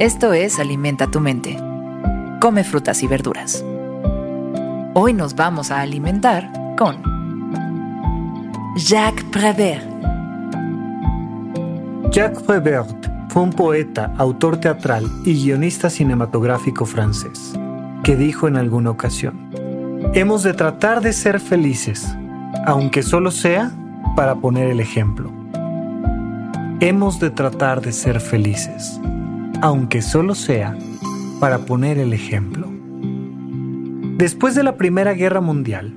Esto es Alimenta tu mente. Come frutas y verduras. Hoy nos vamos a alimentar con Jacques Prévert. Jacques Prévert fue un poeta, autor teatral y guionista cinematográfico francés, que dijo en alguna ocasión, hemos de tratar de ser felices, aunque solo sea para poner el ejemplo. Hemos de tratar de ser felices, aunque solo sea para poner el ejemplo. Después de la Primera Guerra Mundial,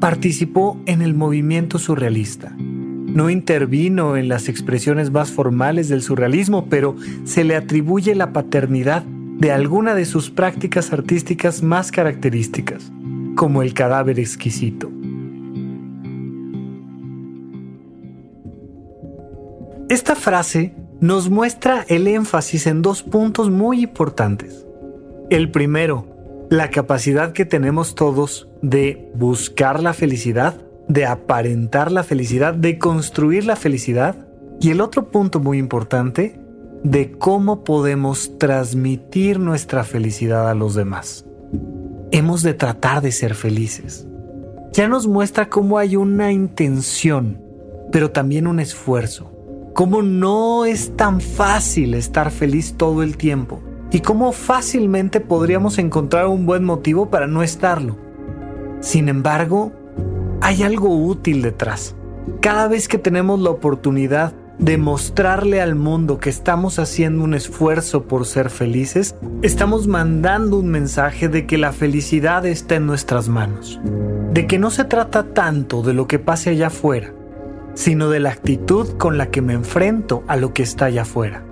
participó en el movimiento surrealista no intervino en las expresiones más formales del surrealismo, pero se le atribuye la paternidad de alguna de sus prácticas artísticas más características, como el cadáver exquisito. Esta frase nos muestra el énfasis en dos puntos muy importantes. El primero, la capacidad que tenemos todos de buscar la felicidad de aparentar la felicidad, de construir la felicidad. Y el otro punto muy importante, de cómo podemos transmitir nuestra felicidad a los demás. Hemos de tratar de ser felices. Ya nos muestra cómo hay una intención, pero también un esfuerzo. Cómo no es tan fácil estar feliz todo el tiempo. Y cómo fácilmente podríamos encontrar un buen motivo para no estarlo. Sin embargo, hay algo útil detrás. Cada vez que tenemos la oportunidad de mostrarle al mundo que estamos haciendo un esfuerzo por ser felices, estamos mandando un mensaje de que la felicidad está en nuestras manos, de que no se trata tanto de lo que pase allá afuera, sino de la actitud con la que me enfrento a lo que está allá afuera,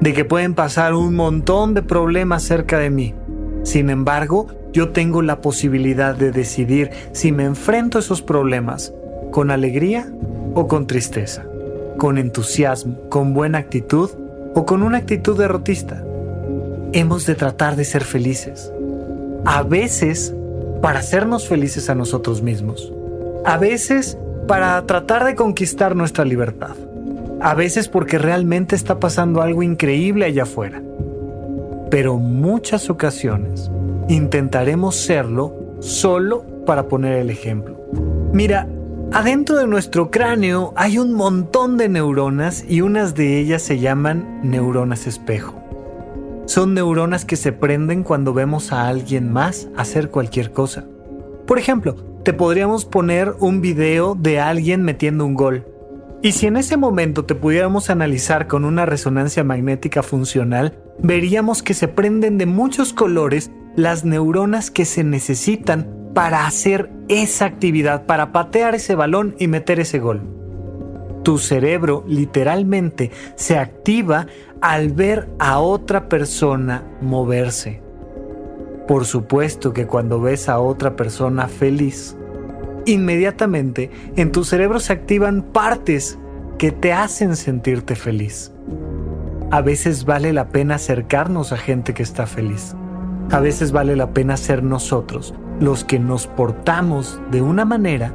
de que pueden pasar un montón de problemas cerca de mí. Sin embargo, yo tengo la posibilidad de decidir si me enfrento a esos problemas con alegría o con tristeza, con entusiasmo, con buena actitud o con una actitud derrotista. Hemos de tratar de ser felices. A veces para hacernos felices a nosotros mismos. A veces para tratar de conquistar nuestra libertad. A veces porque realmente está pasando algo increíble allá afuera. Pero muchas ocasiones intentaremos serlo solo para poner el ejemplo. Mira, adentro de nuestro cráneo hay un montón de neuronas y unas de ellas se llaman neuronas espejo. Son neuronas que se prenden cuando vemos a alguien más hacer cualquier cosa. Por ejemplo, te podríamos poner un video de alguien metiendo un gol. Y si en ese momento te pudiéramos analizar con una resonancia magnética funcional, veríamos que se prenden de muchos colores las neuronas que se necesitan para hacer esa actividad, para patear ese balón y meter ese gol. Tu cerebro literalmente se activa al ver a otra persona moverse. Por supuesto que cuando ves a otra persona feliz, inmediatamente en tu cerebro se activan partes que te hacen sentirte feliz. A veces vale la pena acercarnos a gente que está feliz. A veces vale la pena ser nosotros los que nos portamos de una manera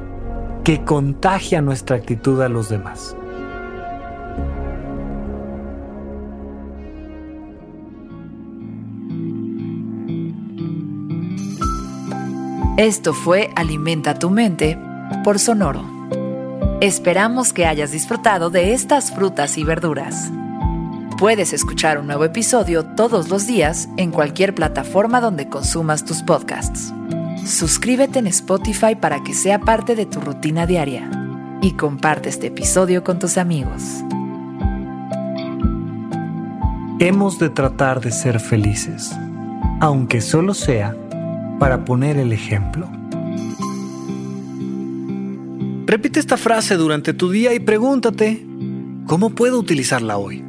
que contagia nuestra actitud a los demás. Esto fue Alimenta tu mente por Sonoro. Esperamos que hayas disfrutado de estas frutas y verduras. Puedes escuchar un nuevo episodio todos los días en cualquier plataforma donde consumas tus podcasts. Suscríbete en Spotify para que sea parte de tu rutina diaria y comparte este episodio con tus amigos. Hemos de tratar de ser felices, aunque solo sea para poner el ejemplo. Repite esta frase durante tu día y pregúntate, ¿cómo puedo utilizarla hoy?